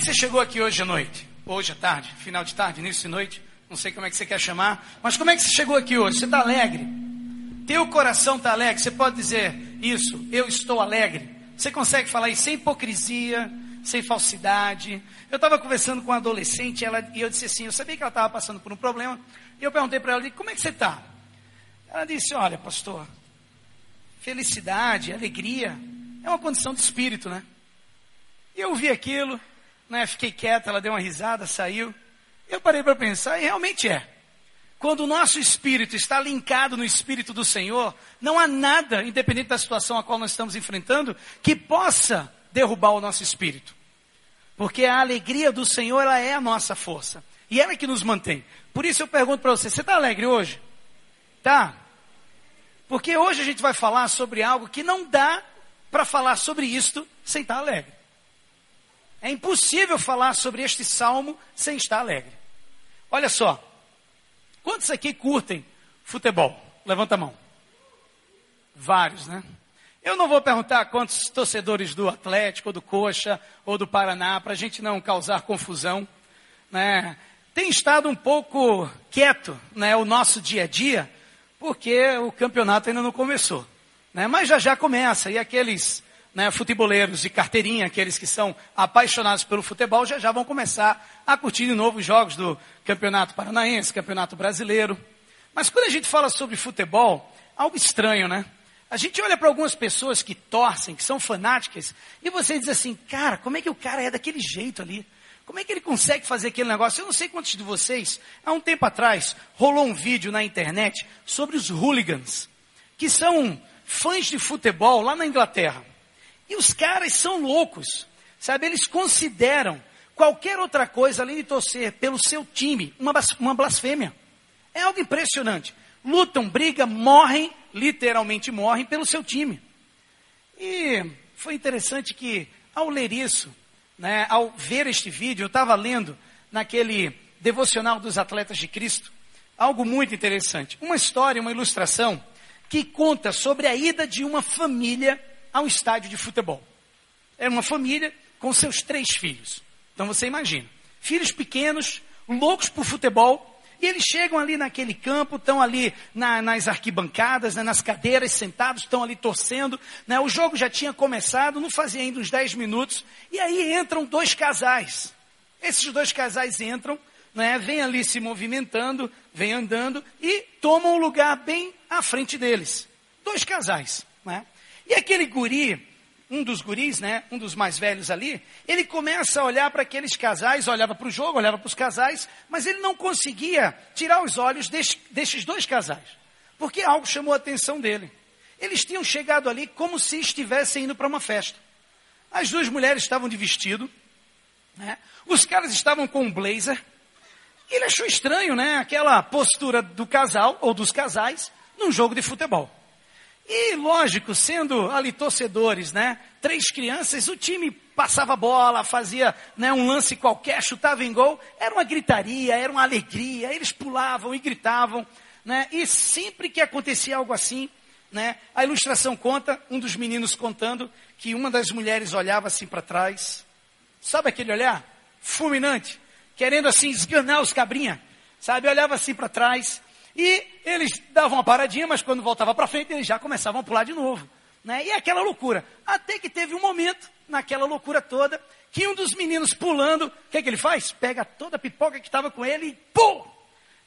que você chegou aqui hoje à noite? Hoje à tarde, final de tarde, início de noite? Não sei como é que você quer chamar, mas como é que você chegou aqui hoje? Você está alegre? Teu coração está alegre? Você pode dizer isso, eu estou alegre. Você consegue falar isso sem hipocrisia, sem falsidade. Eu estava conversando com uma adolescente ela, e eu disse assim, eu sabia que ela estava passando por um problema, e eu perguntei para ela, como é que você está? Ela disse, olha, pastor, felicidade, alegria, é uma condição de espírito, né? E eu vi aquilo, né, fiquei quieta, ela deu uma risada, saiu. Eu parei para pensar, e realmente é. Quando o nosso espírito está linkado no espírito do Senhor, não há nada, independente da situação a qual nós estamos enfrentando, que possa derrubar o nosso espírito. Porque a alegria do Senhor, ela é a nossa força. E ela é que nos mantém. Por isso eu pergunto para você, você está alegre hoje? Tá? Porque hoje a gente vai falar sobre algo que não dá para falar sobre isto sem estar alegre. É impossível falar sobre este salmo sem estar alegre. Olha só, Quantos aqui curtem futebol? Levanta a mão. Vários, né? Eu não vou perguntar quantos torcedores do Atlético, do Coxa, ou do Paraná, para a gente não causar confusão. Né? Tem estado um pouco quieto né, o nosso dia a dia, porque o campeonato ainda não começou. Né? Mas já já começa, e aqueles né, futeboleiros de carteirinha, aqueles que são apaixonados pelo futebol, já já vão começar a curtir de novo os jogos do Campeonato Paranaense, Campeonato Brasileiro. Mas quando a gente fala sobre futebol, algo estranho, né? A gente olha para algumas pessoas que torcem, que são fanáticas, e você diz assim, cara, como é que o cara é daquele jeito ali? Como é que ele consegue fazer aquele negócio? Eu não sei quantos de vocês, há um tempo atrás, rolou um vídeo na internet sobre os hooligans, que são fãs de futebol lá na Inglaterra. E os caras são loucos, sabe? Eles consideram qualquer outra coisa além de torcer pelo seu time uma, uma blasfêmia. É algo impressionante. Lutam, brigam, morrem, literalmente morrem pelo seu time. E foi interessante que, ao ler isso, né, ao ver este vídeo, eu estava lendo naquele devocional dos atletas de Cristo, algo muito interessante. Uma história, uma ilustração que conta sobre a ida de uma família a um estádio de futebol. Era uma família com seus três filhos. Então você imagina, filhos pequenos, loucos por futebol, e eles chegam ali naquele campo, estão ali na, nas arquibancadas, né, nas cadeiras, sentados, estão ali torcendo. Né, o jogo já tinha começado, não fazia ainda uns 10 minutos, e aí entram dois casais. Esses dois casais entram, né, vêm ali se movimentando, vêm andando e tomam o lugar bem à frente deles. Dois casais. Né? E aquele guri, um dos guris, né, um dos mais velhos ali, ele começa a olhar para aqueles casais, olhava para o jogo, olhava para os casais, mas ele não conseguia tirar os olhos destes dois casais, porque algo chamou a atenção dele. Eles tinham chegado ali como se estivessem indo para uma festa. As duas mulheres estavam de vestido, né? os caras estavam com um blazer. Ele achou estranho, né? Aquela postura do casal ou dos casais num jogo de futebol. E, lógico, sendo ali torcedores, né? Três crianças, o time passava bola, fazia né, um lance qualquer, chutava em gol. Era uma gritaria, era uma alegria. Eles pulavam e gritavam, né? E sempre que acontecia algo assim, né? A ilustração conta, um dos meninos contando, que uma das mulheres olhava assim para trás. Sabe aquele olhar? Fulminante. Querendo assim esganar os cabrinha. Sabe? Olhava assim para trás e eles davam uma paradinha, mas quando voltava para frente, eles já começavam a pular de novo. Né? E aquela loucura. Até que teve um momento, naquela loucura toda, que um dos meninos pulando, o que, é que ele faz? Pega toda a pipoca que estava com ele e pum!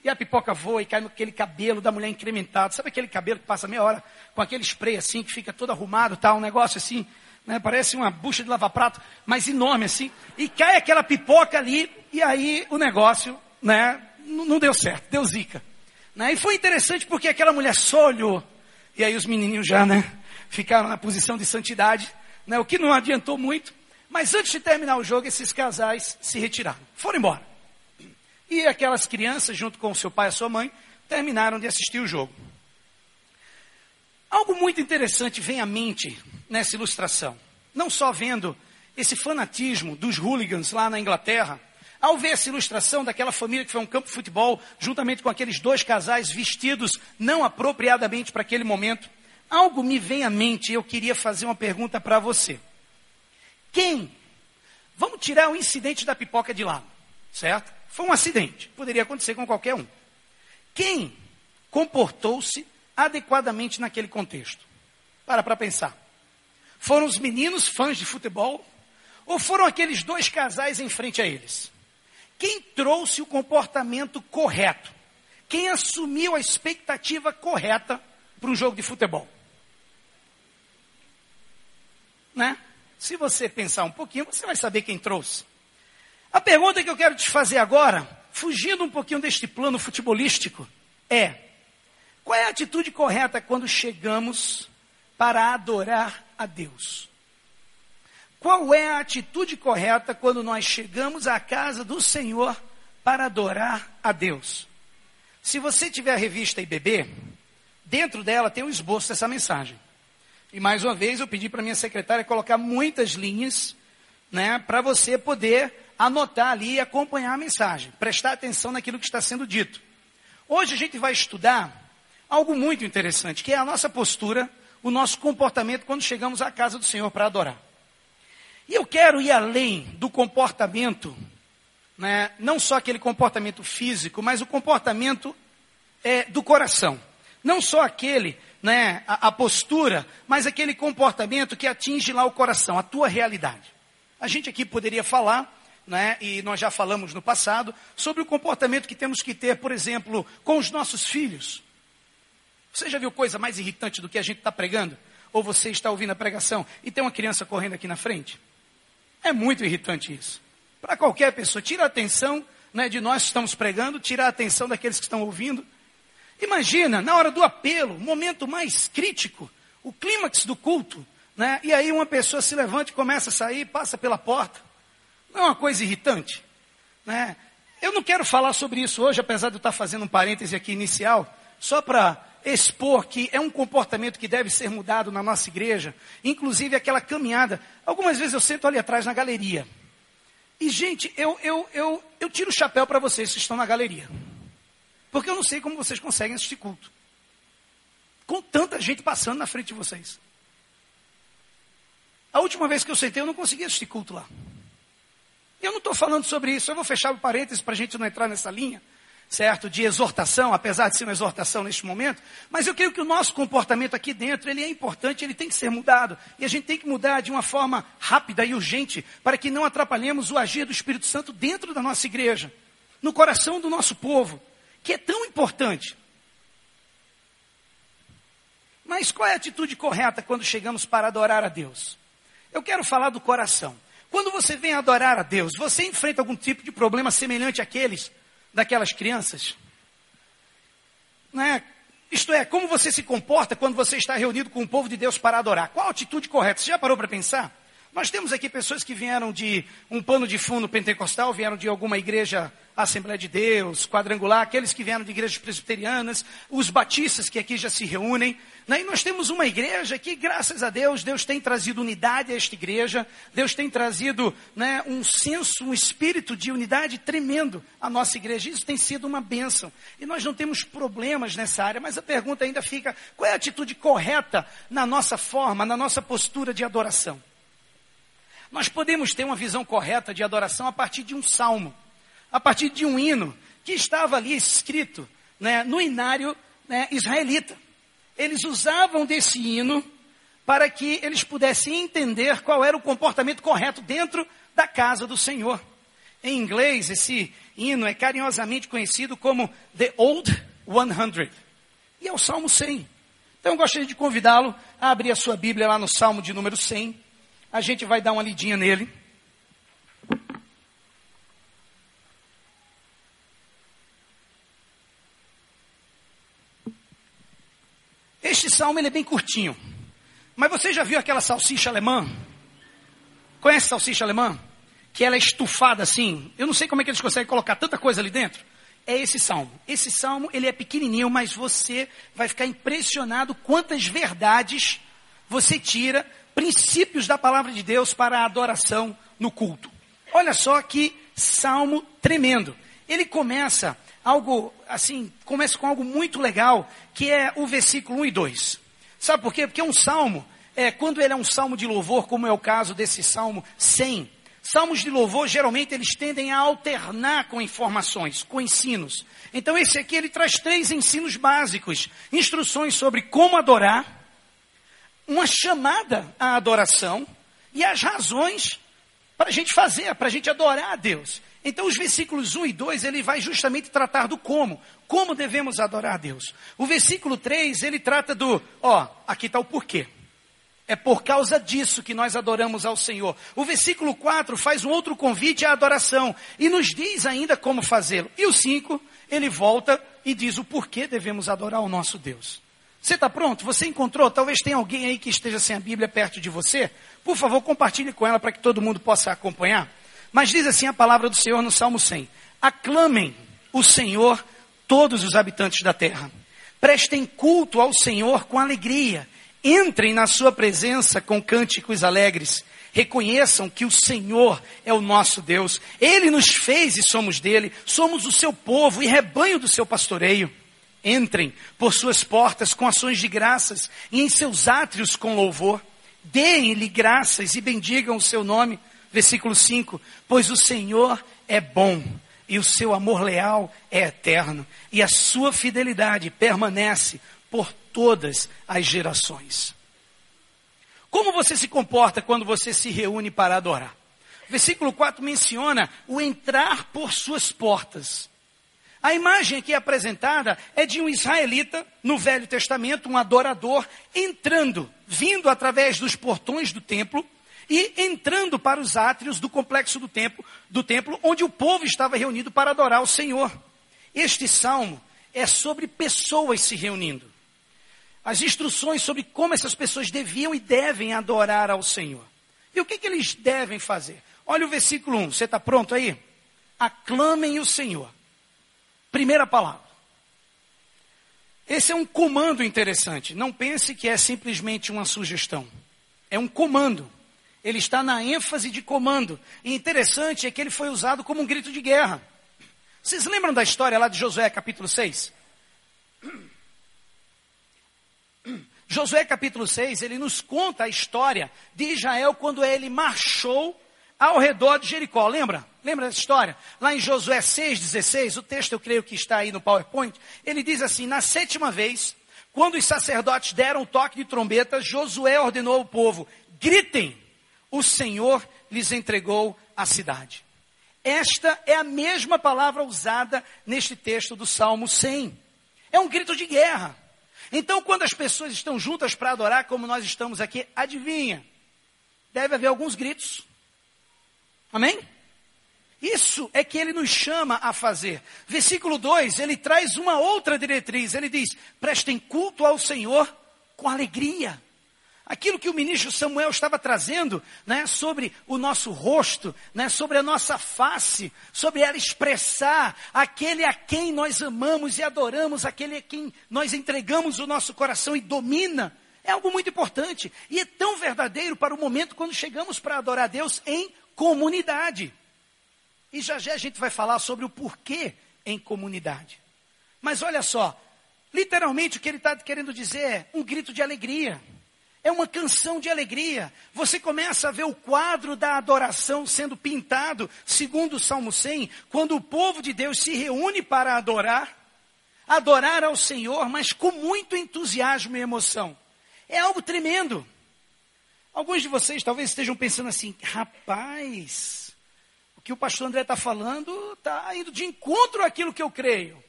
E a pipoca voa e cai naquele cabelo da mulher incrementado. Sabe aquele cabelo que passa meia hora com aquele spray assim, que fica todo arrumado, tal, um negócio assim, né? Parece uma bucha de lava-prato, mas enorme assim. E cai aquela pipoca ali, e aí o negócio, né? Não deu certo, deu zica. Né? E foi interessante porque aquela mulher só olhou. E aí os menininhos já, né? Ficaram na posição de santidade, né? O que não adiantou muito. Mas antes de terminar o jogo, esses casais se retiraram. Foram embora. E aquelas crianças, junto com o seu pai e a sua mãe, terminaram de assistir o jogo. Algo muito interessante vem à mente nessa ilustração. Não só vendo esse fanatismo dos hooligans lá na Inglaterra, ao ver essa ilustração daquela família que foi um campo de futebol, juntamente com aqueles dois casais vestidos não apropriadamente para aquele momento, algo me vem à mente e eu queria fazer uma pergunta para você. Quem Vamos tirar o incidente da pipoca de lá, certo? Foi um acidente, poderia acontecer com qualquer um. Quem comportou-se adequadamente naquele contexto? Para para pensar. Foram os meninos fãs de futebol ou foram aqueles dois casais em frente a eles? Quem trouxe o comportamento correto? Quem assumiu a expectativa correta para um jogo de futebol? Né? Se você pensar um pouquinho, você vai saber quem trouxe. A pergunta que eu quero te fazer agora, fugindo um pouquinho deste plano futebolístico, é: qual é a atitude correta quando chegamos para adorar a Deus? Qual é a atitude correta quando nós chegamos à casa do Senhor para adorar a Deus? Se você tiver a revista IBB, dentro dela tem um esboço dessa mensagem. E mais uma vez eu pedi para minha secretária colocar muitas linhas, né, para você poder anotar ali e acompanhar a mensagem, prestar atenção naquilo que está sendo dito. Hoje a gente vai estudar algo muito interessante, que é a nossa postura, o nosso comportamento quando chegamos à casa do Senhor para adorar. E eu quero ir além do comportamento, né, não só aquele comportamento físico, mas o comportamento é, do coração. Não só aquele, né, a, a postura, mas aquele comportamento que atinge lá o coração, a tua realidade. A gente aqui poderia falar, né, e nós já falamos no passado, sobre o comportamento que temos que ter, por exemplo, com os nossos filhos. Você já viu coisa mais irritante do que a gente está pregando? Ou você está ouvindo a pregação e tem uma criança correndo aqui na frente? É muito irritante isso. Para qualquer pessoa, tira a atenção né, de nós que estamos pregando, tira a atenção daqueles que estão ouvindo. Imagina, na hora do apelo, momento mais crítico, o clímax do culto, né, e aí uma pessoa se levanta e começa a sair, passa pela porta. Não é uma coisa irritante? Né? Eu não quero falar sobre isso hoje, apesar de eu estar fazendo um parêntese aqui inicial, só para expor que é um comportamento que deve ser mudado na nossa igreja, inclusive aquela caminhada. Algumas vezes eu sento ali atrás na galeria. E, gente, eu, eu, eu, eu tiro o chapéu para vocês que estão na galeria. Porque eu não sei como vocês conseguem assistir culto. Com tanta gente passando na frente de vocês. A última vez que eu sentei, eu não consegui assistir culto lá. Eu não estou falando sobre isso, eu vou fechar o parênteses para a gente não entrar nessa linha certo, de exortação, apesar de ser uma exortação neste momento, mas eu creio que o nosso comportamento aqui dentro, ele é importante, ele tem que ser mudado, e a gente tem que mudar de uma forma rápida e urgente, para que não atrapalhemos o agir do Espírito Santo dentro da nossa igreja, no coração do nosso povo, que é tão importante. Mas qual é a atitude correta quando chegamos para adorar a Deus? Eu quero falar do coração. Quando você vem adorar a Deus, você enfrenta algum tipo de problema semelhante àqueles daquelas crianças? Né? Isto é, como você se comporta quando você está reunido com o povo de Deus para adorar? Qual a atitude correta? Você já parou para pensar? Nós temos aqui pessoas que vieram de um pano de fundo pentecostal, vieram de alguma igreja Assembleia de Deus, quadrangular, aqueles que vieram de igrejas presbiterianas, os batistas que aqui já se reúnem. Né? E nós temos uma igreja que, graças a Deus, Deus tem trazido unidade a esta igreja, Deus tem trazido né, um senso, um espírito de unidade tremendo à nossa igreja. Isso tem sido uma bênção. E nós não temos problemas nessa área, mas a pergunta ainda fica: qual é a atitude correta na nossa forma, na nossa postura de adoração? Nós podemos ter uma visão correta de adoração a partir de um salmo, a partir de um hino que estava ali escrito né, no inário né, israelita. Eles usavam desse hino para que eles pudessem entender qual era o comportamento correto dentro da casa do Senhor. Em inglês, esse hino é carinhosamente conhecido como The Old 100. E é o Salmo 100. Então eu gostaria de convidá-lo a abrir a sua Bíblia lá no Salmo de número 100 a gente vai dar uma lidinha nele. Este salmo ele é bem curtinho. Mas você já viu aquela salsicha alemã? Conhece salsicha alemã? Que ela é estufada assim. Eu não sei como é que eles conseguem colocar tanta coisa ali dentro. É esse salmo. Esse salmo ele é pequenininho, mas você vai ficar impressionado quantas verdades você tira princípios da palavra de Deus para a adoração no culto. Olha só que salmo tremendo. Ele começa algo assim, começa com algo muito legal, que é o versículo 1 e 2. Sabe por quê? Porque um salmo, é, quando ele é um salmo de louvor, como é o caso desse salmo 100, Salmos de louvor, geralmente, eles tendem a alternar com informações, com ensinos. Então, esse aqui, ele traz três ensinos básicos. Instruções sobre como adorar, uma chamada à adoração e as razões para a gente fazer, para a gente adorar a Deus. Então, os versículos 1 e 2, ele vai justamente tratar do como. Como devemos adorar a Deus. O versículo 3, ele trata do, ó, aqui está o porquê. É por causa disso que nós adoramos ao Senhor. O versículo 4 faz um outro convite à adoração e nos diz ainda como fazê-lo. E o 5, ele volta e diz o porquê devemos adorar o nosso Deus. Você está pronto? Você encontrou? Talvez tenha alguém aí que esteja sem a Bíblia perto de você. Por favor, compartilhe com ela para que todo mundo possa acompanhar. Mas diz assim a palavra do Senhor no Salmo 100: Aclamem o Senhor todos os habitantes da terra. Prestem culto ao Senhor com alegria. Entrem na sua presença com cânticos alegres. Reconheçam que o Senhor é o nosso Deus. Ele nos fez e somos dele. Somos o seu povo e rebanho do seu pastoreio. Entrem por suas portas com ações de graças e em seus átrios com louvor. Deem-lhe graças e bendigam o seu nome versículo 5: Pois o Senhor é bom, e o seu amor leal é eterno, e a sua fidelidade permanece por todas as gerações. Como você se comporta quando você se reúne para adorar? Versículo 4 menciona o entrar por suas portas. A imagem aqui apresentada é de um israelita no Velho Testamento, um adorador, entrando, vindo através dos portões do templo, e entrando para os átrios do complexo do templo, do templo, onde o povo estava reunido para adorar o Senhor. Este salmo é sobre pessoas se reunindo. As instruções sobre como essas pessoas deviam e devem adorar ao Senhor. E o que, que eles devem fazer? Olha o versículo 1, você está pronto aí? Aclamem o Senhor. Primeira palavra. Esse é um comando interessante. Não pense que é simplesmente uma sugestão. É um comando. Ele está na ênfase de comando. E interessante é que ele foi usado como um grito de guerra. Vocês lembram da história lá de Josué capítulo 6? Josué capítulo 6, ele nos conta a história de Israel quando ele marchou ao redor de Jericó. Lembra? Lembra dessa história? Lá em Josué 6,16, o texto eu creio que está aí no PowerPoint, ele diz assim: Na sétima vez, quando os sacerdotes deram o toque de trombeta, Josué ordenou ao povo: gritem, o Senhor lhes entregou a cidade. Esta é a mesma palavra usada neste texto do Salmo 100. É um grito de guerra. Então, quando as pessoas estão juntas para adorar, como nós estamos aqui, adivinha? Deve haver alguns gritos. Amém? Isso é que ele nos chama a fazer. Versículo 2, ele traz uma outra diretriz. Ele diz: prestem culto ao Senhor com alegria. Aquilo que o ministro Samuel estava trazendo, né, sobre o nosso rosto, né, sobre a nossa face, sobre ela expressar aquele a quem nós amamos e adoramos, aquele a quem nós entregamos o nosso coração e domina, é algo muito importante. E é tão verdadeiro para o momento quando chegamos para adorar a Deus em comunidade. E já já a gente vai falar sobre o porquê em comunidade. Mas olha só, literalmente o que ele está querendo dizer é um grito de alegria. É uma canção de alegria. Você começa a ver o quadro da adoração sendo pintado, segundo o Salmo 100, quando o povo de Deus se reúne para adorar, adorar ao Senhor, mas com muito entusiasmo e emoção. É algo tremendo. Alguns de vocês talvez estejam pensando assim: rapaz, o que o pastor André está falando está indo de encontro àquilo que eu creio.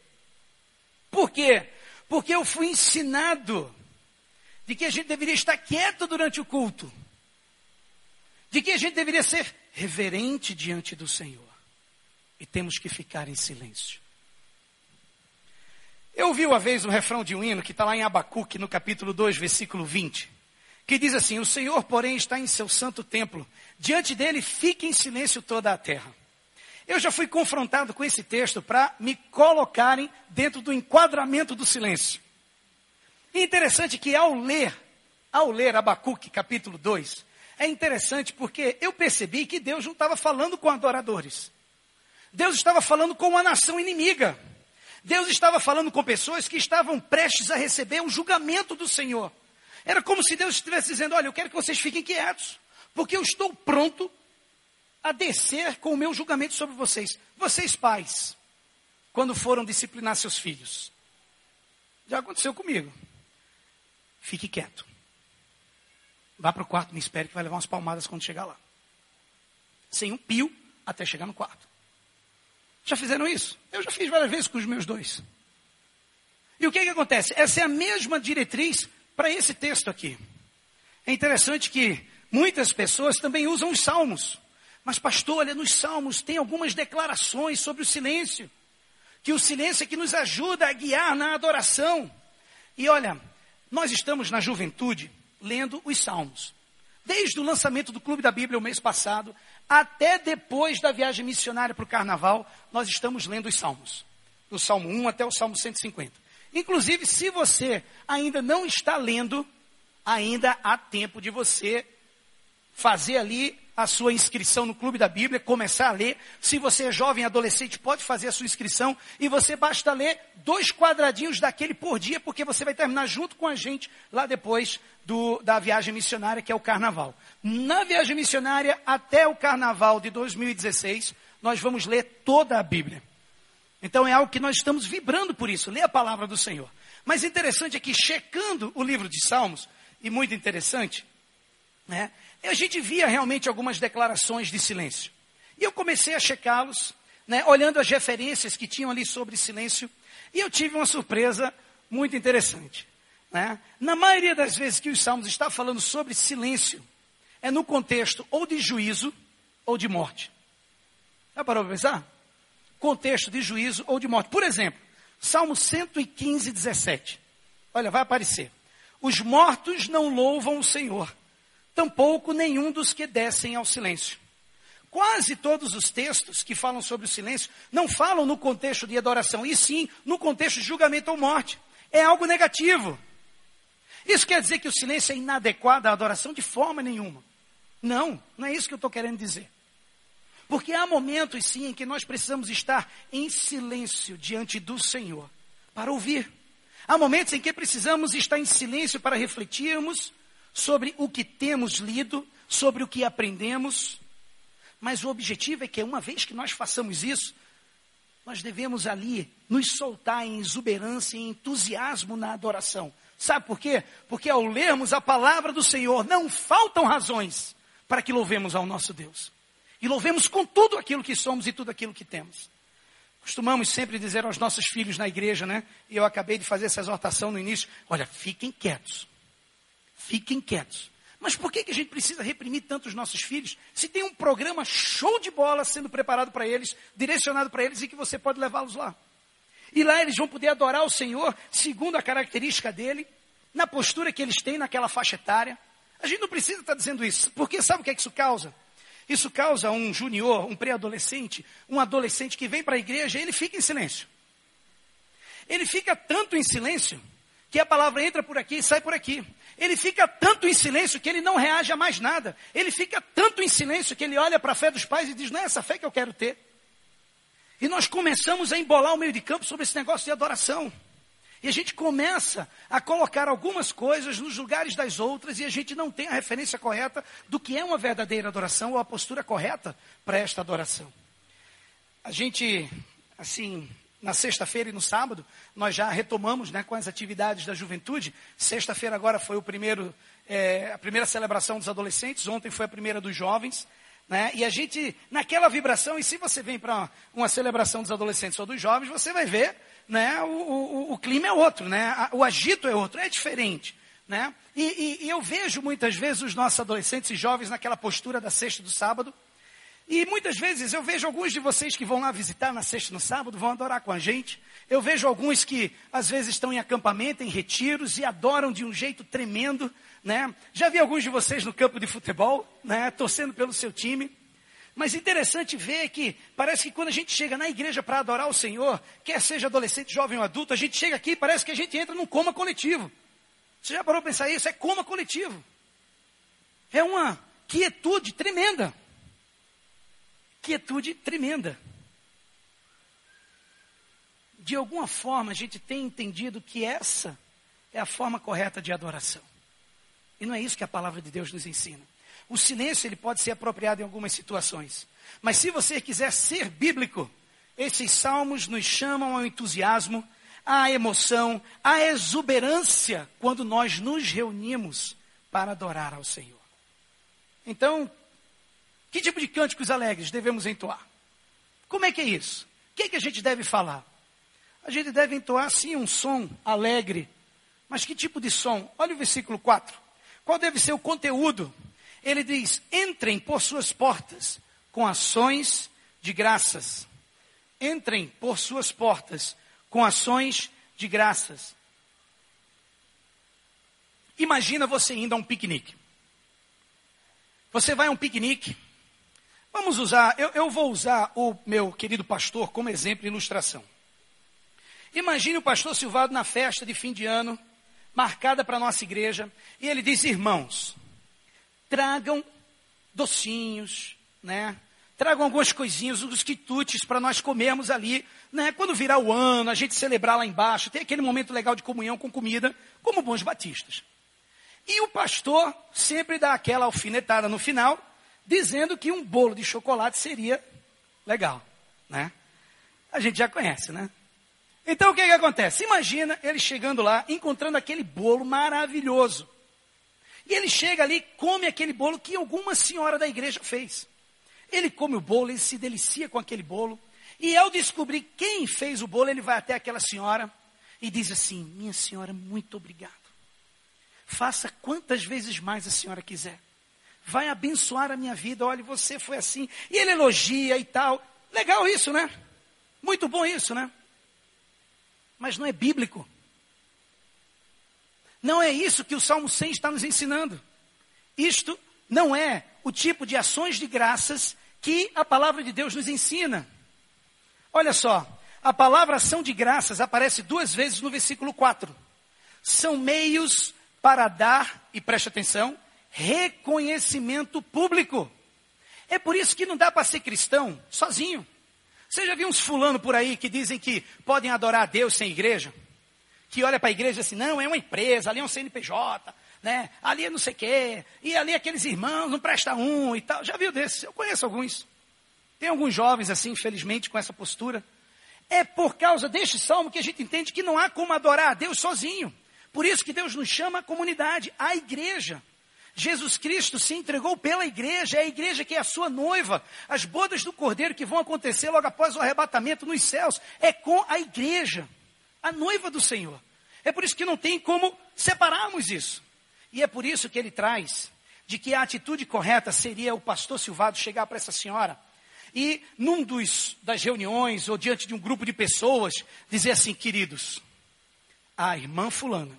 Por quê? Porque eu fui ensinado de que a gente deveria estar quieto durante o culto, de que a gente deveria ser reverente diante do Senhor, e temos que ficar em silêncio. Eu ouvi uma vez um refrão de um hino que está lá em Abacuque, no capítulo 2, versículo 20, que diz assim: O Senhor, porém, está em seu santo templo, diante dele fique em silêncio toda a terra. Eu já fui confrontado com esse texto para me colocarem dentro do enquadramento do silêncio. E interessante que ao ler, ao ler Abacuque capítulo 2, é interessante porque eu percebi que Deus não estava falando com adoradores. Deus estava falando com uma nação inimiga. Deus estava falando com pessoas que estavam prestes a receber o julgamento do Senhor. Era como se Deus estivesse dizendo: Olha, eu quero que vocês fiquem quietos, porque eu estou pronto a descer com o meu julgamento sobre vocês. Vocês, pais, quando foram disciplinar seus filhos. Já aconteceu comigo. Fique quieto. Vá para o quarto, me espere que vai levar umas palmadas quando chegar lá. Sem um pio até chegar no quarto. Já fizeram isso? Eu já fiz várias vezes com os meus dois. E o que, que acontece? Essa é a mesma diretriz para esse texto aqui. É interessante que muitas pessoas também usam os salmos. Mas, pastor, olha, nos salmos tem algumas declarações sobre o silêncio. Que o silêncio é que nos ajuda a guiar na adoração. E olha, nós estamos na juventude lendo os salmos. Desde o lançamento do Clube da Bíblia o mês passado, até depois da viagem missionária para o carnaval, nós estamos lendo os salmos. Do Salmo 1 até o Salmo 150. Inclusive, se você ainda não está lendo, ainda há tempo de você fazer ali a sua inscrição no Clube da Bíblia, começar a ler. Se você é jovem, adolescente, pode fazer a sua inscrição e você basta ler dois quadradinhos daquele por dia, porque você vai terminar junto com a gente lá depois do, da viagem missionária, que é o Carnaval. Na viagem missionária, até o Carnaval de 2016, nós vamos ler toda a Bíblia. Então é algo que nós estamos vibrando por isso, ler a palavra do Senhor. Mas interessante é que, checando o livro de Salmos, e muito interessante, né, a gente via realmente algumas declarações de silêncio. E eu comecei a checá-los, né, olhando as referências que tinham ali sobre silêncio, e eu tive uma surpresa muito interessante. Né? Na maioria das vezes que os salmos estão falando sobre silêncio, é no contexto ou de juízo ou de morte. Já parou para pensar? Contexto de juízo ou de morte. Por exemplo, Salmo 115, 17. Olha, vai aparecer. Os mortos não louvam o Senhor, tampouco nenhum dos que descem ao silêncio. Quase todos os textos que falam sobre o silêncio não falam no contexto de adoração, e sim no contexto de julgamento ou morte. É algo negativo. Isso quer dizer que o silêncio é inadequado à adoração de forma nenhuma. Não, não é isso que eu estou querendo dizer. Porque há momentos, sim, em que nós precisamos estar em silêncio diante do Senhor para ouvir. Há momentos em que precisamos estar em silêncio para refletirmos sobre o que temos lido, sobre o que aprendemos. Mas o objetivo é que, uma vez que nós façamos isso, nós devemos ali nos soltar em exuberância e entusiasmo na adoração. Sabe por quê? Porque ao lermos a palavra do Senhor, não faltam razões para que louvemos ao nosso Deus. E louvemos com tudo aquilo que somos e tudo aquilo que temos. Costumamos sempre dizer aos nossos filhos na igreja, né? E eu acabei de fazer essa exortação no início: olha, fiquem quietos. Fiquem quietos. Mas por que, que a gente precisa reprimir tanto os nossos filhos? Se tem um programa show de bola sendo preparado para eles, direcionado para eles e que você pode levá-los lá. E lá eles vão poder adorar o Senhor segundo a característica dele, na postura que eles têm naquela faixa etária. A gente não precisa estar dizendo isso, porque sabe o que é que isso causa? Isso causa um junior, um pré-adolescente, um adolescente que vem para a igreja ele fica em silêncio. Ele fica tanto em silêncio que a palavra entra por aqui e sai por aqui. Ele fica tanto em silêncio que ele não reage a mais nada. Ele fica tanto em silêncio que ele olha para a fé dos pais e diz: Não é essa fé que eu quero ter. E nós começamos a embolar o meio de campo sobre esse negócio de adoração. E a gente começa a colocar algumas coisas nos lugares das outras e a gente não tem a referência correta do que é uma verdadeira adoração ou a postura correta para esta adoração. A gente, assim, na sexta-feira e no sábado, nós já retomamos né, com as atividades da juventude. Sexta-feira agora foi o primeiro, é, a primeira celebração dos adolescentes, ontem foi a primeira dos jovens. Né? E a gente, naquela vibração, e se você vem para uma celebração dos adolescentes ou dos jovens, você vai ver né, o, o, o clima é outro, né, o agito é outro, é diferente. Né? E, e, e, eu vejo muitas vezes os nossos adolescentes e jovens naquela postura da sexta do sábado. E muitas vezes eu vejo alguns de vocês que vão lá visitar na sexta e no sábado, vão adorar com a gente. Eu vejo alguns que às vezes estão em acampamento, em retiros e adoram de um jeito tremendo. Né? Já vi alguns de vocês no campo de futebol, né, torcendo pelo seu time. Mas interessante ver que parece que quando a gente chega na igreja para adorar o Senhor, quer seja adolescente, jovem ou adulto, a gente chega aqui e parece que a gente entra num coma coletivo. Você já parou para pensar isso? É coma coletivo. É uma quietude tremenda. Quietude tremenda. De alguma forma a gente tem entendido que essa é a forma correta de adoração. E não é isso que a palavra de Deus nos ensina. O silêncio ele pode ser apropriado em algumas situações. Mas se você quiser ser bíblico, esses salmos nos chamam ao entusiasmo, à emoção, à exuberância quando nós nos reunimos para adorar ao Senhor. Então, que tipo de cânticos alegres devemos entoar? Como é que é isso? O que, é que a gente deve falar? A gente deve entoar sim um som alegre. Mas que tipo de som? Olha o versículo 4. Qual deve ser o conteúdo? Ele diz: entrem por suas portas com ações de graças. Entrem por suas portas com ações de graças. Imagina você indo a um piquenique. Você vai a um piquenique. Vamos usar, eu, eu vou usar o meu querido pastor como exemplo e ilustração. Imagine o pastor Silvado na festa de fim de ano, marcada para a nossa igreja, e ele diz: irmãos, tragam docinhos, né? Tragam algumas coisinhas, uns quitutes para nós comermos ali, né? Quando virar o ano, a gente celebrar lá embaixo, tem aquele momento legal de comunhão com comida, como bons batistas. E o pastor sempre dá aquela alfinetada no final, dizendo que um bolo de chocolate seria legal, né? A gente já conhece, né? Então o que, que acontece? Imagina ele chegando lá, encontrando aquele bolo maravilhoso. E ele chega ali, come aquele bolo que alguma senhora da igreja fez. Ele come o bolo, ele se delicia com aquele bolo. E ao descobrir quem fez o bolo, ele vai até aquela senhora e diz assim: Minha senhora, muito obrigado. Faça quantas vezes mais a senhora quiser. Vai abençoar a minha vida. Olha, você foi assim. E ele elogia e tal. Legal isso, né? Muito bom isso, né? Mas não é bíblico. Não é isso que o Salmo 100 está nos ensinando. Isto não é o tipo de ações de graças que a palavra de Deus nos ensina. Olha só, a palavra ação de graças aparece duas vezes no versículo 4. São meios para dar, e preste atenção, reconhecimento público. É por isso que não dá para ser cristão sozinho. Você já viu uns fulano por aí que dizem que podem adorar a Deus sem igreja? que olha para a igreja assim, não, é uma empresa, ali é um CNPJ, né? Ali é não sei o quê, e ali aqueles irmãos, não presta um e tal. Já viu desses? Eu conheço alguns. Tem alguns jovens assim, infelizmente, com essa postura. É por causa deste salmo que a gente entende que não há como adorar a Deus sozinho. Por isso que Deus nos chama a comunidade, a igreja. Jesus Cristo se entregou pela igreja, é a igreja que é a sua noiva. As bodas do cordeiro que vão acontecer logo após o arrebatamento nos céus é com a igreja a noiva do Senhor. É por isso que não tem como separarmos isso. E é por isso que ele traz de que a atitude correta seria o pastor Silvado chegar para essa senhora e, num dos, das reuniões ou diante de um grupo de pessoas, dizer assim: queridos, a irmã Fulana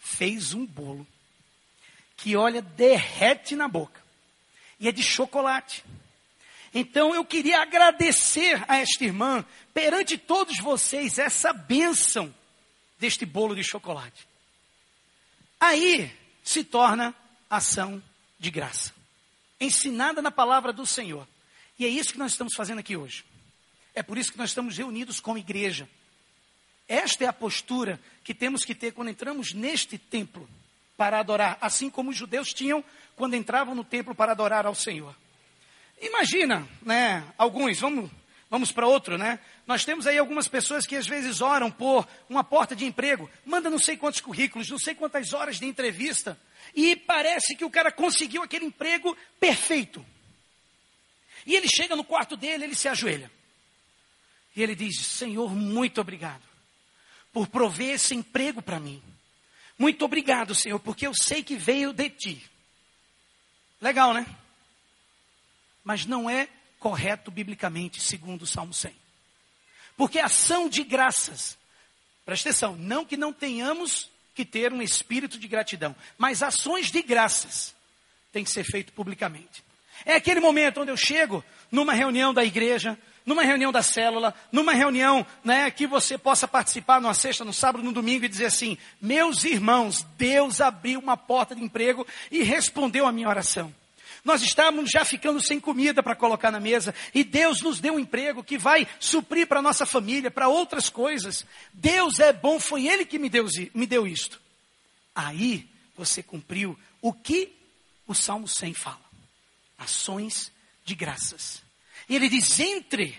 fez um bolo que, olha, derrete na boca e é de chocolate. Então eu queria agradecer a esta irmã, perante todos vocês, essa bênção deste bolo de chocolate. Aí se torna ação de graça, ensinada na palavra do Senhor. E é isso que nós estamos fazendo aqui hoje. É por isso que nós estamos reunidos como igreja. Esta é a postura que temos que ter quando entramos neste templo para adorar, assim como os judeus tinham quando entravam no templo para adorar ao Senhor. Imagina, né, alguns, vamos, vamos para outro, né? Nós temos aí algumas pessoas que às vezes oram por uma porta de emprego, manda não sei quantos currículos, não sei quantas horas de entrevista, e parece que o cara conseguiu aquele emprego perfeito. E ele chega no quarto dele, ele se ajoelha. E ele diz: Senhor, muito obrigado por prover esse emprego para mim. Muito obrigado, Senhor, porque eu sei que veio de ti. Legal, né? mas não é correto biblicamente, segundo o Salmo 100. Porque ação de graças, presta atenção, não que não tenhamos que ter um espírito de gratidão, mas ações de graças têm que ser feito publicamente. É aquele momento onde eu chego numa reunião da igreja, numa reunião da célula, numa reunião né, que você possa participar numa sexta, no sábado, no domingo e dizer assim: meus irmãos, Deus abriu uma porta de emprego e respondeu a minha oração. Nós estávamos já ficando sem comida para colocar na mesa e Deus nos deu um emprego que vai suprir para nossa família, para outras coisas. Deus é bom, foi Ele que me deu, me deu isto. Aí você cumpriu o que o Salmo 100 fala: ações de graças. E ele diz: entre,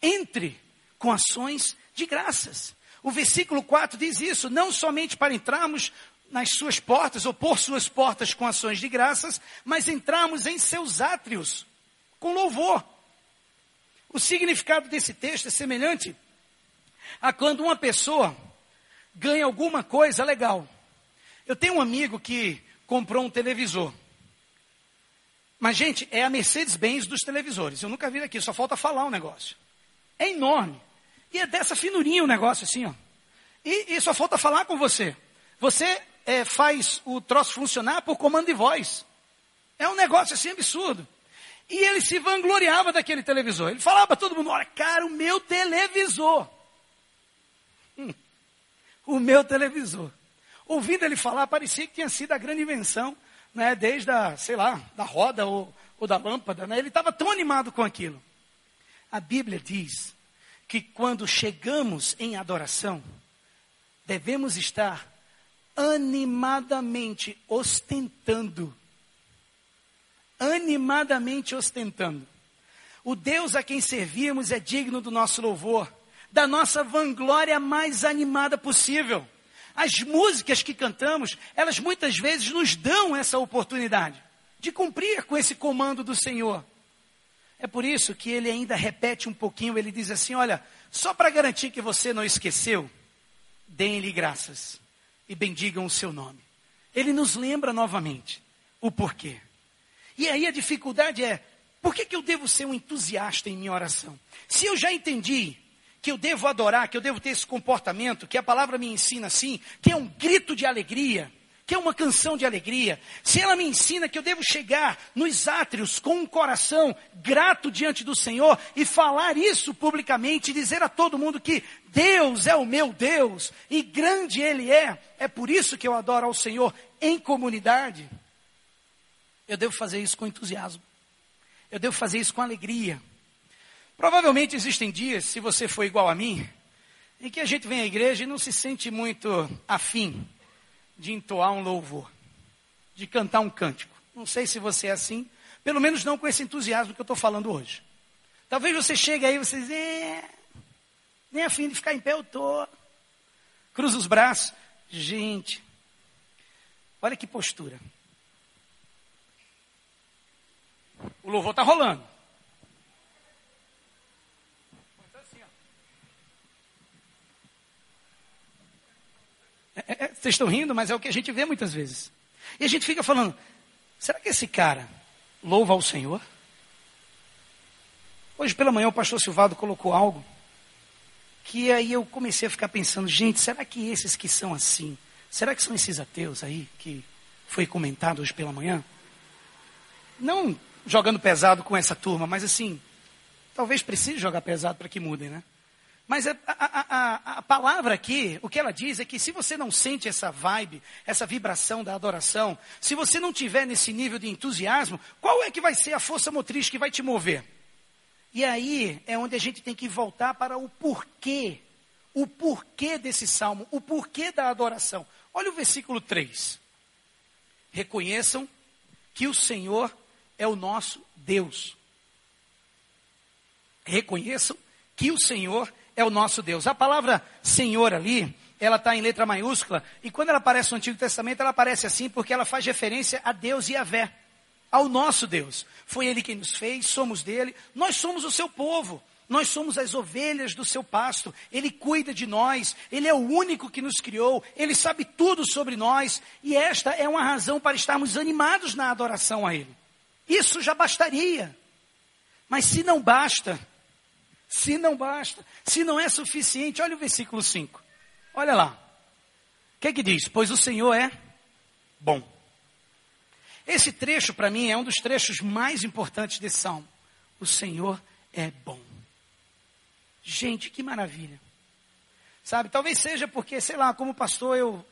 entre com ações de graças. O versículo 4 diz isso, não somente para entrarmos nas suas portas ou por suas portas com ações de graças, mas entrarmos em seus átrios com louvor. O significado desse texto é semelhante a quando uma pessoa ganha alguma coisa legal. Eu tenho um amigo que comprou um televisor. Mas, gente, é a Mercedes-Benz dos televisores. Eu nunca vi aqui, só falta falar um negócio. É enorme. E é dessa finurinha o negócio, assim, ó. E, e só falta falar com você. Você é, faz o troço funcionar por comando de voz. É um negócio assim absurdo. E ele se vangloriava daquele televisor. Ele falava para todo mundo: olha, cara, o meu televisor. Hum, o meu televisor. Ouvindo ele falar, parecia que tinha sido a grande invenção, né, desde a, sei lá, da roda ou, ou da lâmpada. Né? Ele estava tão animado com aquilo. A Bíblia diz que quando chegamos em adoração, devemos estar animadamente ostentando. Animadamente ostentando. O Deus a quem servimos é digno do nosso louvor, da nossa vanglória mais animada possível. As músicas que cantamos, elas muitas vezes nos dão essa oportunidade de cumprir com esse comando do Senhor. É por isso que ele ainda repete um pouquinho, ele diz assim: olha, só para garantir que você não esqueceu, deem-lhe graças e bendigam o seu nome. Ele nos lembra novamente o porquê. E aí a dificuldade é: por que, que eu devo ser um entusiasta em minha oração? Se eu já entendi que eu devo adorar, que eu devo ter esse comportamento, que a palavra me ensina assim, que é um grito de alegria, que é uma canção de alegria, se ela me ensina que eu devo chegar nos átrios com um coração grato diante do Senhor e falar isso publicamente, dizer a todo mundo que Deus é o meu Deus e grande Ele é, é por isso que eu adoro ao Senhor em comunidade, eu devo fazer isso com entusiasmo, eu devo fazer isso com alegria. Provavelmente existem dias, se você for igual a mim, em que a gente vem à igreja e não se sente muito afim de entoar um louvor, de cantar um cântico. Não sei se você é assim, pelo menos não com esse entusiasmo que eu estou falando hoje. Talvez você chegue aí e você diz, é, nem afim de ficar em pé eu estou. Cruza os braços. Gente, olha que postura. O louvor está rolando. É, é, vocês estão rindo, mas é o que a gente vê muitas vezes. E a gente fica falando: será que esse cara louva ao Senhor? Hoje pela manhã o pastor Silvado colocou algo que aí eu comecei a ficar pensando: gente, será que esses que são assim, será que são esses ateus aí que foi comentado hoje pela manhã? Não jogando pesado com essa turma, mas assim, talvez precise jogar pesado para que mudem, né? Mas a, a, a, a, palavra aqui, o que ela diz é que se você não sente essa vibe, essa vibração da adoração, se você não tiver nesse nível de entusiasmo, qual é que vai ser a força motriz que vai te mover? E aí é onde a gente tem que voltar para o porquê, o porquê desse salmo, o porquê da adoração. Olha o versículo 3. Reconheçam que o Senhor é o nosso Deus. Reconheçam que o Senhor é o nosso Deus. A palavra Senhor ali, ela está em letra maiúscula, e quando ela aparece no Antigo Testamento, ela aparece assim porque ela faz referência a Deus e a Vé, ao nosso Deus. Foi Ele quem nos fez, somos dele, nós somos o seu povo. Nós somos as ovelhas do seu pasto, Ele cuida de nós, Ele é o único que nos criou, Ele sabe tudo sobre nós, e esta é uma razão para estarmos animados na adoração a Ele. Isso já bastaria. Mas se não basta, se não basta, se não é suficiente, olha o versículo 5. Olha lá. O que, é que diz? Pois o Senhor é bom. Esse trecho, para mim, é um dos trechos mais importantes desse salmo. O Senhor é bom. Gente, que maravilha. Sabe, talvez seja porque, sei lá, como pastor, eu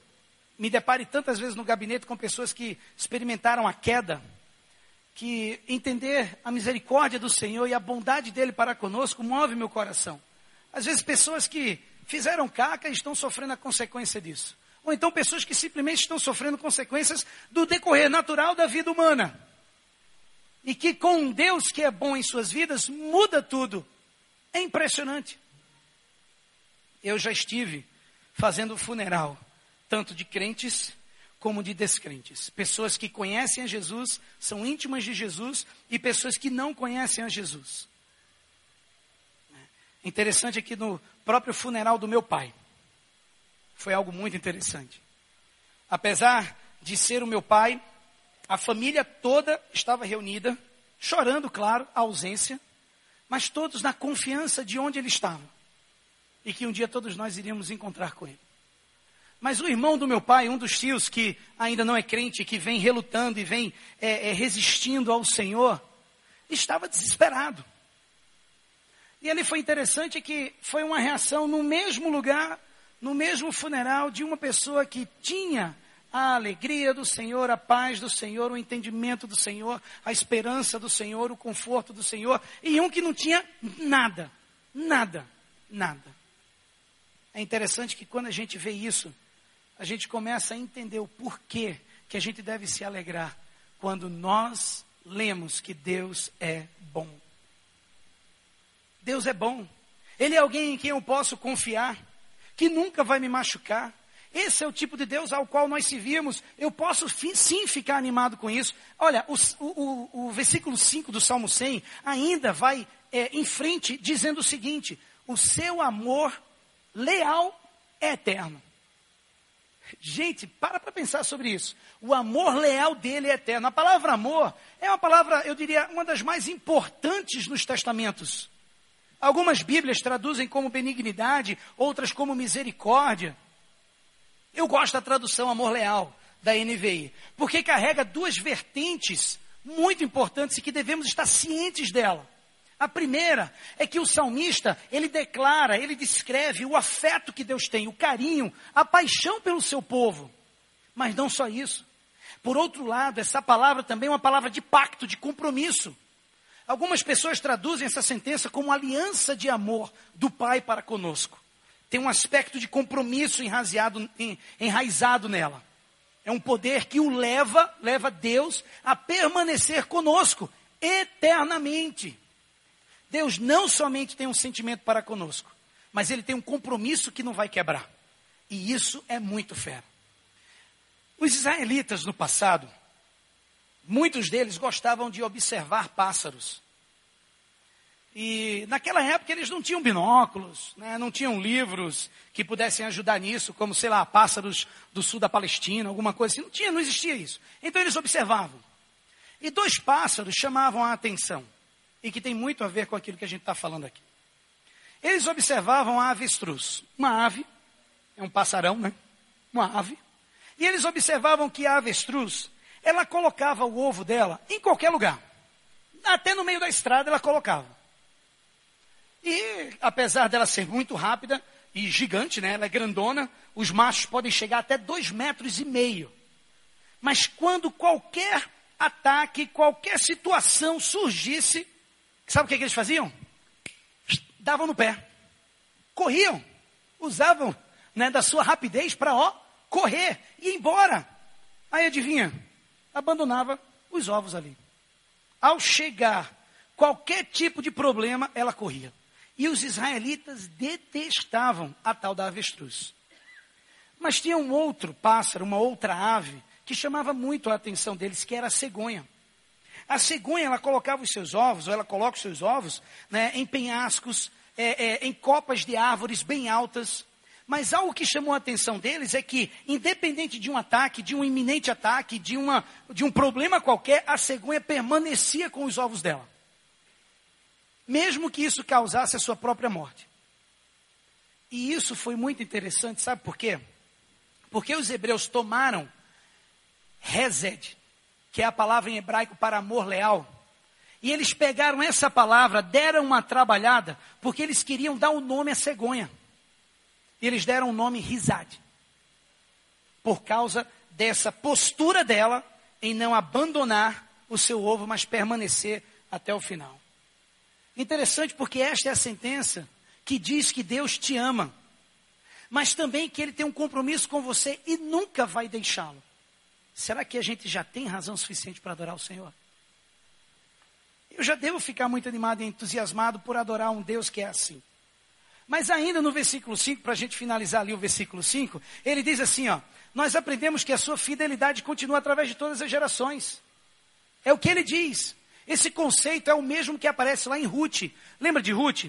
me depare tantas vezes no gabinete com pessoas que experimentaram a queda que entender a misericórdia do Senhor e a bondade dele para conosco move meu coração. Às vezes pessoas que fizeram caca e estão sofrendo a consequência disso. Ou então pessoas que simplesmente estão sofrendo consequências do decorrer natural da vida humana. e que com um Deus que é bom em suas vidas muda tudo. É impressionante. Eu já estive fazendo funeral, tanto de crentes como de descrentes. Pessoas que conhecem a Jesus, são íntimas de Jesus, e pessoas que não conhecem a Jesus. Interessante aqui no próprio funeral do meu pai. Foi algo muito interessante. Apesar de ser o meu pai, a família toda estava reunida, chorando, claro, a ausência, mas todos na confiança de onde ele estava. E que um dia todos nós iríamos encontrar com ele. Mas o irmão do meu pai, um dos tios que ainda não é crente, que vem relutando e vem é, é, resistindo ao Senhor, estava desesperado. E ali foi interessante que foi uma reação no mesmo lugar, no mesmo funeral, de uma pessoa que tinha a alegria do Senhor, a paz do Senhor, o entendimento do Senhor, a esperança do Senhor, o conforto do Senhor, e um que não tinha nada, nada, nada. É interessante que quando a gente vê isso, a gente começa a entender o porquê que a gente deve se alegrar quando nós lemos que Deus é bom. Deus é bom. Ele é alguém em quem eu posso confiar, que nunca vai me machucar, esse é o tipo de Deus ao qual nós servimos. Eu posso sim ficar animado com isso. Olha, o, o, o versículo 5 do Salmo 100 ainda vai é, em frente dizendo o seguinte: O seu amor leal é eterno. Gente, para para pensar sobre isso. O amor leal dele é eterno. A palavra amor é uma palavra, eu diria, uma das mais importantes nos testamentos. Algumas Bíblias traduzem como benignidade, outras como misericórdia. Eu gosto da tradução amor leal da NVI, porque carrega duas vertentes muito importantes e que devemos estar cientes dela. A primeira é que o salmista, ele declara, ele descreve o afeto que Deus tem, o carinho, a paixão pelo seu povo. Mas não só isso. Por outro lado, essa palavra também é uma palavra de pacto, de compromisso. Algumas pessoas traduzem essa sentença como aliança de amor do Pai para conosco tem um aspecto de compromisso enraizado, enraizado nela. É um poder que o leva, leva Deus a permanecer conosco eternamente. Deus não somente tem um sentimento para conosco, mas ele tem um compromisso que não vai quebrar. E isso é muito fera. Os israelitas no passado, muitos deles gostavam de observar pássaros. E naquela época eles não tinham binóculos, né, não tinham livros que pudessem ajudar nisso, como, sei lá, pássaros do sul da Palestina, alguma coisa assim. Não tinha, não existia isso. Então eles observavam. E dois pássaros chamavam a atenção, e que tem muito a ver com aquilo que a gente está falando aqui. Eles observavam a avestruz, uma ave, é um passarão, né? Uma ave. E eles observavam que a avestruz, ela colocava o ovo dela em qualquer lugar. Até no meio da estrada ela colocava. E apesar dela ser muito rápida e gigante, né? Ela é grandona, os machos podem chegar até dois metros e meio. Mas quando qualquer ataque, qualquer situação surgisse, sabe o que, é que eles faziam? Davam no pé. Corriam. Usavam né, da sua rapidez para, ó, correr e ir embora. Aí adivinha? Abandonava os ovos ali. Ao chegar qualquer tipo de problema, ela corria. E os israelitas detestavam a tal da avestruz. Mas tinha um outro pássaro, uma outra ave, que chamava muito a atenção deles, que era a cegonha. A cegonha, ela colocava os seus ovos, ou ela coloca os seus ovos, né, em penhascos, é, é, em copas de árvores bem altas. Mas algo que chamou a atenção deles é que, independente de um ataque, de um iminente ataque, de, uma, de um problema qualquer, a cegonha permanecia com os ovos dela mesmo que isso causasse a sua própria morte. E isso foi muito interessante, sabe por quê? Porque os hebreus tomaram Rezed, que é a palavra em hebraico para amor leal, e eles pegaram essa palavra, deram uma trabalhada, porque eles queriam dar o um nome à cegonha. E eles deram o um nome Rizad, por causa dessa postura dela em não abandonar o seu ovo, mas permanecer até o final. Interessante porque esta é a sentença que diz que Deus te ama, mas também que Ele tem um compromisso com você e nunca vai deixá-lo. Será que a gente já tem razão suficiente para adorar o Senhor? Eu já devo ficar muito animado e entusiasmado por adorar um Deus que é assim. Mas ainda no versículo 5, para a gente finalizar ali o versículo 5, ele diz assim, ó, nós aprendemos que a sua fidelidade continua através de todas as gerações. É o que ele diz. Esse conceito é o mesmo que aparece lá em Ruth. Lembra de Ruth?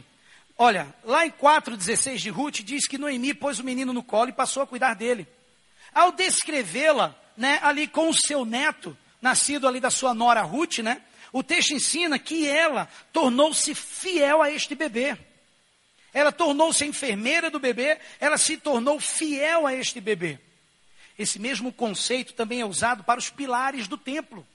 Olha, lá em 4,16 de Ruth, diz que Noemi pôs o menino no colo e passou a cuidar dele. Ao descrevê-la, né, ali com o seu neto, nascido ali da sua nora Ruth, né, o texto ensina que ela tornou-se fiel a este bebê. Ela tornou-se enfermeira do bebê, ela se tornou fiel a este bebê. Esse mesmo conceito também é usado para os pilares do templo.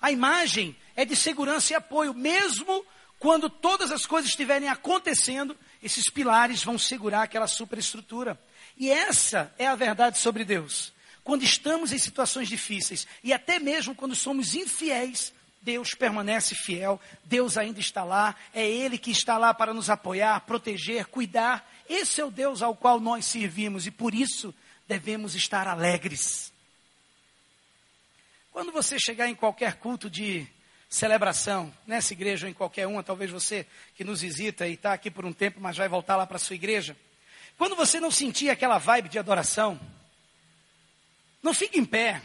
A imagem é de segurança e apoio, mesmo quando todas as coisas estiverem acontecendo, esses pilares vão segurar aquela superestrutura. E essa é a verdade sobre Deus. Quando estamos em situações difíceis e até mesmo quando somos infiéis, Deus permanece fiel, Deus ainda está lá, é Ele que está lá para nos apoiar, proteger, cuidar. Esse é o Deus ao qual nós servimos e por isso devemos estar alegres. Quando você chegar em qualquer culto de celebração, nessa igreja ou em qualquer uma, talvez você que nos visita e está aqui por um tempo, mas vai voltar lá para a sua igreja. Quando você não sentir aquela vibe de adoração, não fique em pé,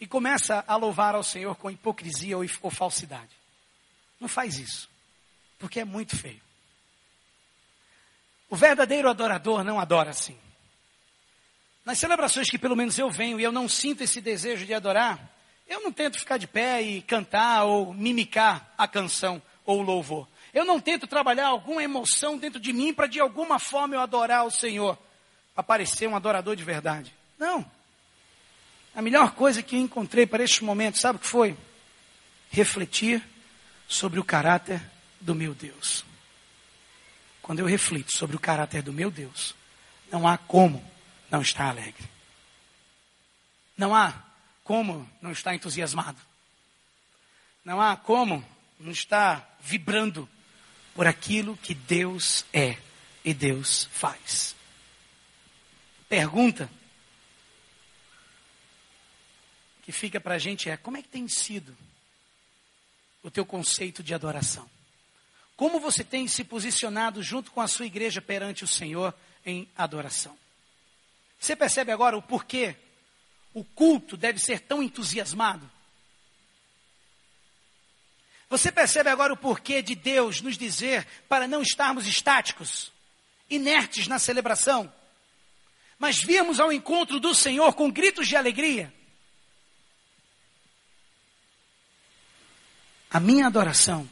e começa a louvar ao Senhor com hipocrisia ou, ou falsidade. Não faz isso, porque é muito feio. O verdadeiro adorador não adora assim. Nas celebrações que pelo menos eu venho e eu não sinto esse desejo de adorar, eu não tento ficar de pé e cantar ou mimicar a canção ou o louvor. Eu não tento trabalhar alguma emoção dentro de mim para de alguma forma eu adorar o Senhor, para parecer um adorador de verdade. Não. A melhor coisa que eu encontrei para este momento, sabe o que foi? Refletir sobre o caráter do meu Deus. Quando eu reflito sobre o caráter do meu Deus, não há como não estar alegre. Não há como não estar entusiasmado. Não há como não estar vibrando por aquilo que Deus é e Deus faz. Pergunta que fica para a gente é: como é que tem sido o teu conceito de adoração? Como você tem se posicionado junto com a sua igreja perante o Senhor em adoração? Você percebe agora o porquê o culto deve ser tão entusiasmado? Você percebe agora o porquê de Deus nos dizer para não estarmos estáticos, inertes na celebração, mas virmos ao encontro do Senhor com gritos de alegria? A minha adoração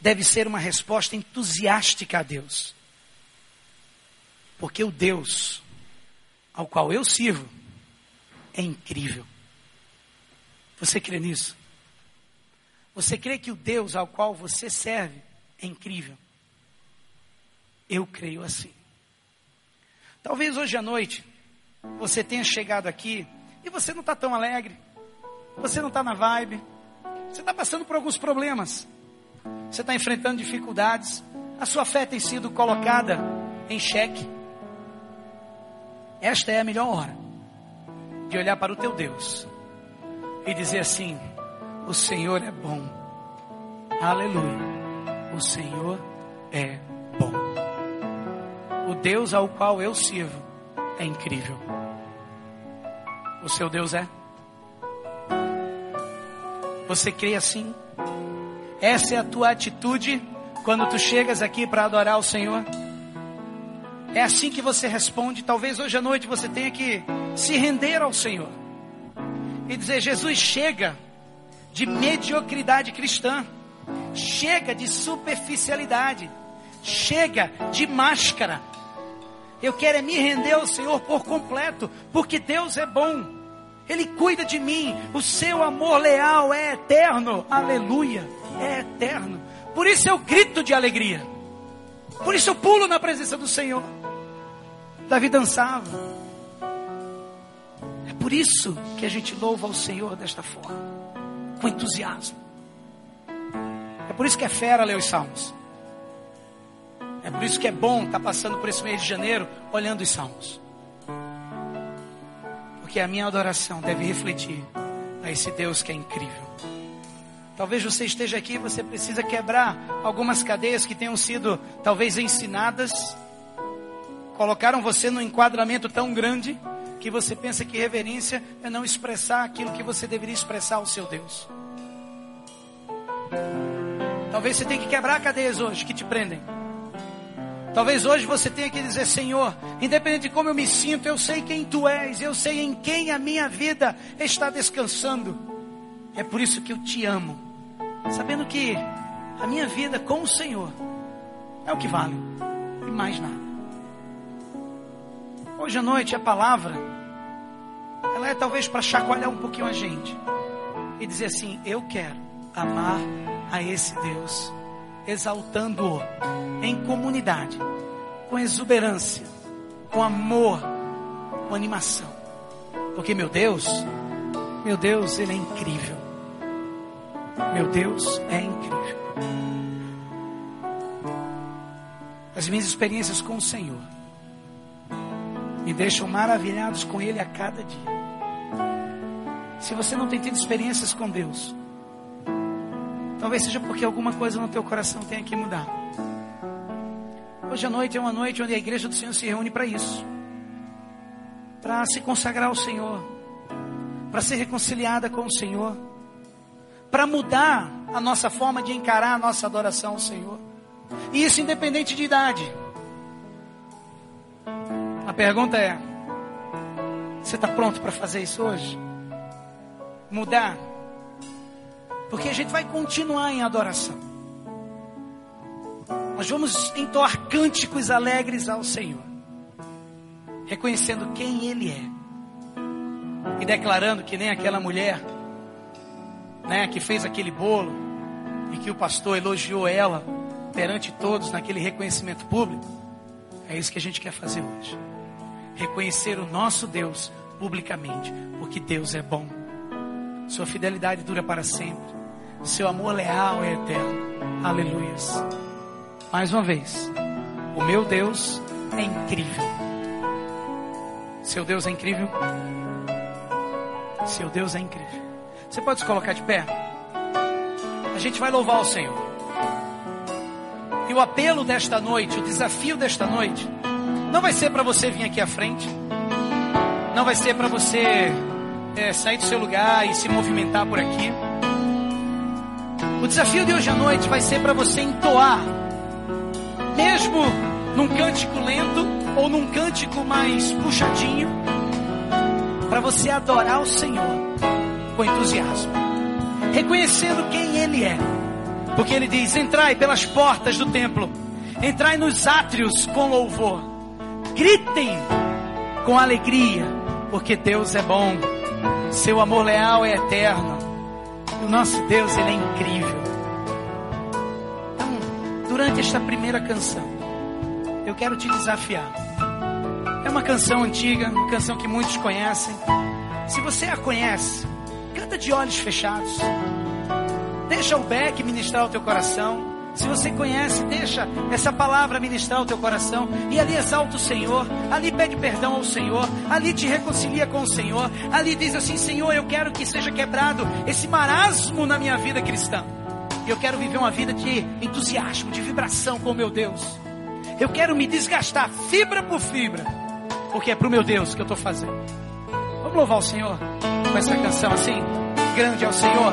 deve ser uma resposta entusiástica a Deus. Porque o Deus ao qual eu sirvo é incrível. Você crê nisso? Você crê que o Deus ao qual você serve é incrível? Eu creio assim. Talvez hoje à noite você tenha chegado aqui e você não está tão alegre, você não está na vibe, você está passando por alguns problemas. Você está enfrentando dificuldades. A sua fé tem sido colocada em xeque. Esta é a melhor hora de olhar para o teu Deus e dizer assim: O Senhor é bom. Aleluia. O Senhor é bom. O Deus ao qual eu sirvo é incrível. O seu Deus é? Você crê assim? Essa é a tua atitude quando tu chegas aqui para adorar o Senhor? É assim que você responde. Talvez hoje à noite você tenha que se render ao Senhor e dizer: Jesus, chega de mediocridade cristã, chega de superficialidade, chega de máscara. Eu quero é me render ao Senhor por completo, porque Deus é bom. Ele cuida de mim. O seu amor leal é eterno. Aleluia. É eterno. Por isso eu grito de alegria. Por isso eu pulo na presença do Senhor. Davi dançava. É por isso que a gente louva ao Senhor desta forma. Com entusiasmo. É por isso que é fera ler os salmos. É por isso que é bom estar passando por esse mês de janeiro olhando os salmos. Porque a minha adoração deve refletir a esse Deus que é incrível. Talvez você esteja aqui, você precisa quebrar algumas cadeias que tenham sido talvez ensinadas. Colocaram você num enquadramento tão grande que você pensa que reverência é não expressar aquilo que você deveria expressar ao seu Deus. Talvez você tenha que quebrar cadeias hoje que te prendem. Talvez hoje você tenha que dizer, Senhor, independente de como eu me sinto, eu sei quem Tu és, eu sei em quem a minha vida está descansando. É por isso que eu te amo, sabendo que a minha vida com o Senhor é o que vale e mais nada. Hoje à noite a palavra, ela é talvez para chacoalhar um pouquinho a gente e dizer assim: Eu quero amar a esse Deus exaltando-o em comunidade, com exuberância, com amor, com animação. Porque meu Deus, meu Deus, Ele é incrível. Meu Deus é incrível. As minhas experiências com o Senhor me deixam maravilhados com Ele a cada dia. Se você não tem tido experiências com Deus, Talvez seja porque alguma coisa no teu coração tenha que mudar. Hoje à noite é uma noite onde a igreja do Senhor se reúne para isso. Para se consagrar ao Senhor. Para ser reconciliada com o Senhor. Para mudar a nossa forma de encarar a nossa adoração ao Senhor. E isso independente de idade. A pergunta é: você está pronto para fazer isso hoje? Mudar porque a gente vai continuar em adoração. Nós vamos entoar cânticos alegres ao Senhor, reconhecendo quem Ele é e declarando que nem aquela mulher, né, que fez aquele bolo e que o pastor elogiou ela perante todos naquele reconhecimento público. É isso que a gente quer fazer hoje. Reconhecer o nosso Deus publicamente, porque Deus é bom. Sua fidelidade dura para sempre. Seu amor leal é eterno. Aleluias. Mais uma vez, o meu Deus é incrível. Seu Deus é incrível. Seu Deus é incrível. Você pode se colocar de pé? A gente vai louvar o Senhor. E o apelo desta noite, o desafio desta noite, não vai ser para você vir aqui à frente, não vai ser para você é, sair do seu lugar e se movimentar por aqui. O desafio de hoje à noite vai ser para você entoar, mesmo num cântico lento ou num cântico mais puxadinho, para você adorar o Senhor com entusiasmo, reconhecendo quem Ele é, porque Ele diz: entrai pelas portas do templo, entrai nos átrios com louvor, gritem com alegria, porque Deus é bom, seu amor leal é eterno. Nosso Deus, Ele é incrível. Então, durante esta primeira canção, eu quero te desafiar. É uma canção antiga, uma canção que muitos conhecem. Se você a conhece, canta de olhos fechados. Deixa o Beck ministrar o teu coração. Se você conhece, deixa essa palavra ministrar o teu coração. E ali exalta o Senhor. Ali pede perdão ao Senhor. Ali te reconcilia com o Senhor. Ali diz assim: Senhor, eu quero que seja quebrado esse marasmo na minha vida cristã. Eu quero viver uma vida de entusiasmo, de vibração com o meu Deus. Eu quero me desgastar fibra por fibra. Porque é para o meu Deus que eu estou fazendo. Vamos louvar o Senhor com essa canção assim. Grande é o Senhor.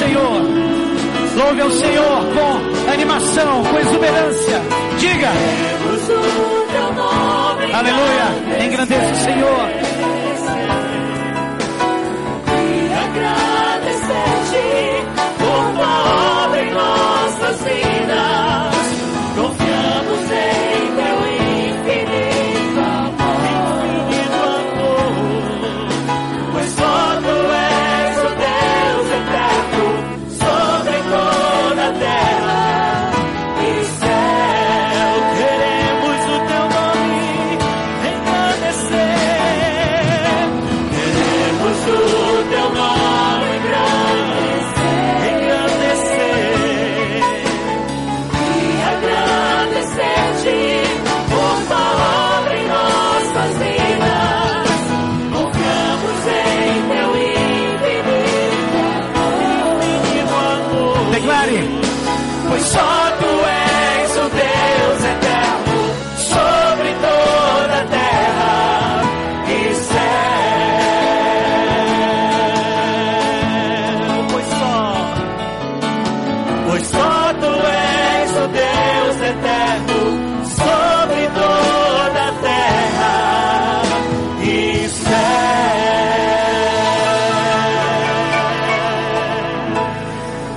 Senhor. Louve ao Senhor com animação, com exuberância.